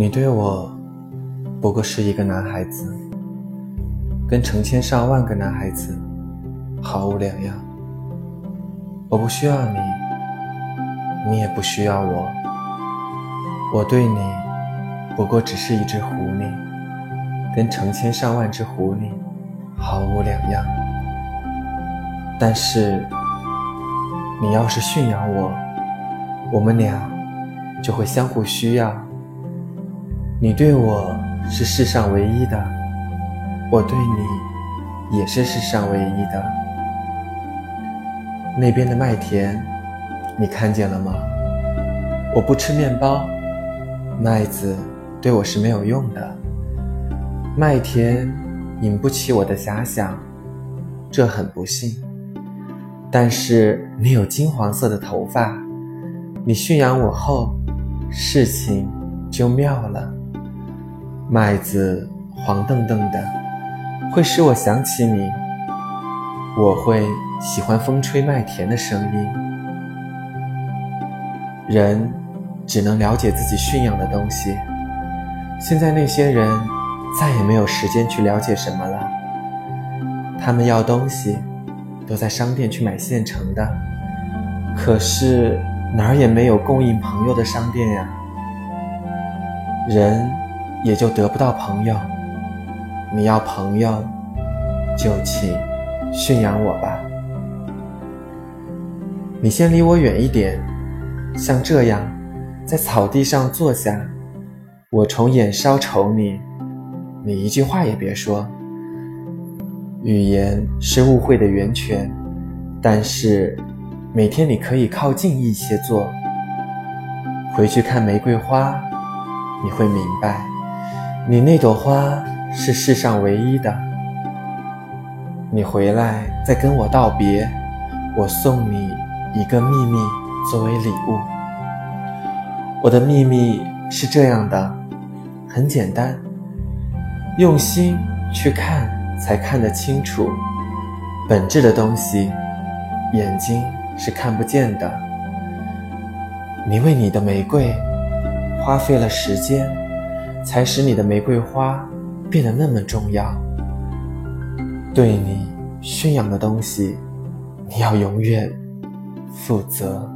你对我不过是一个男孩子，跟成千上万个男孩子毫无两样。我不需要你，你也不需要我。我对你不过只是一只狐狸，跟成千上万只狐狸毫无两样。但是你要是驯养我，我们俩就会相互需要。你对我是世上唯一的，我对你也是世上唯一的。那边的麦田，你看见了吗？我不吃面包，麦子对我是没有用的。麦田引不起我的遐想，这很不幸。但是你有金黄色的头发，你驯养我后，事情就妙了。麦子黄澄澄的，会使我想起你。我会喜欢风吹麦田的声音。人只能了解自己驯养的东西。现在那些人再也没有时间去了解什么了。他们要东西，都在商店去买现成的。可是哪儿也没有供应朋友的商店呀。人。也就得不到朋友。你要朋友，就请驯养我吧。你先离我远一点，像这样，在草地上坐下。我从眼梢瞅你，你一句话也别说。语言是误会的源泉，但是每天你可以靠近一些坐。回去看玫瑰花，你会明白。你那朵花是世上唯一的。你回来再跟我道别，我送你一个秘密作为礼物。我的秘密是这样的，很简单，用心去看才看得清楚。本质的东西，眼睛是看不见的。你为你的玫瑰花费了时间。才使你的玫瑰花变得那么重要。对你驯养的东西，你要永远负责。